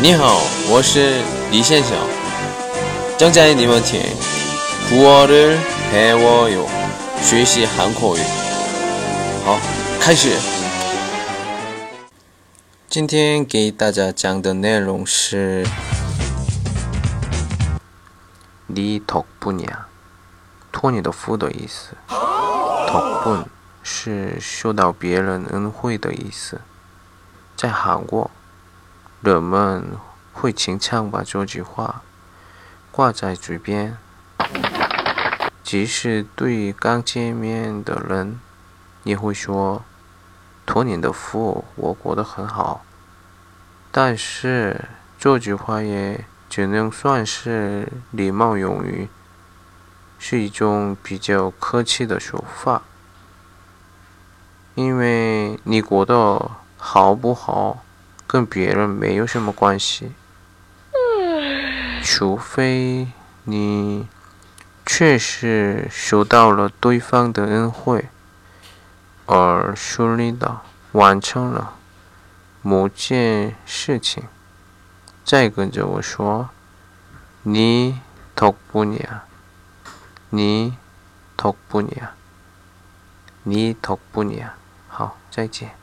你好，我是李先生。正在你们听古어를배워요学习韩国语。好，开始。今天给大家讲的内容是你덕분이 야， 托你的福的意思。덕분是受到别人恩惠的意思。在韩国。 人们会经常把这句话挂在嘴边，即使对刚见面的人，也会说：“托你的福，我过得很好。”但是这句话也只能算是礼貌用语，是一种比较客气的说法，因为你过得好不好？跟别人没有什么关系，除非你确实受到了对方的恩惠，而顺利的完成了某件事情，再跟着我说，你덕분 이， 야， 你덕분 이， 야， 你덕분 이， 야， 好，再见。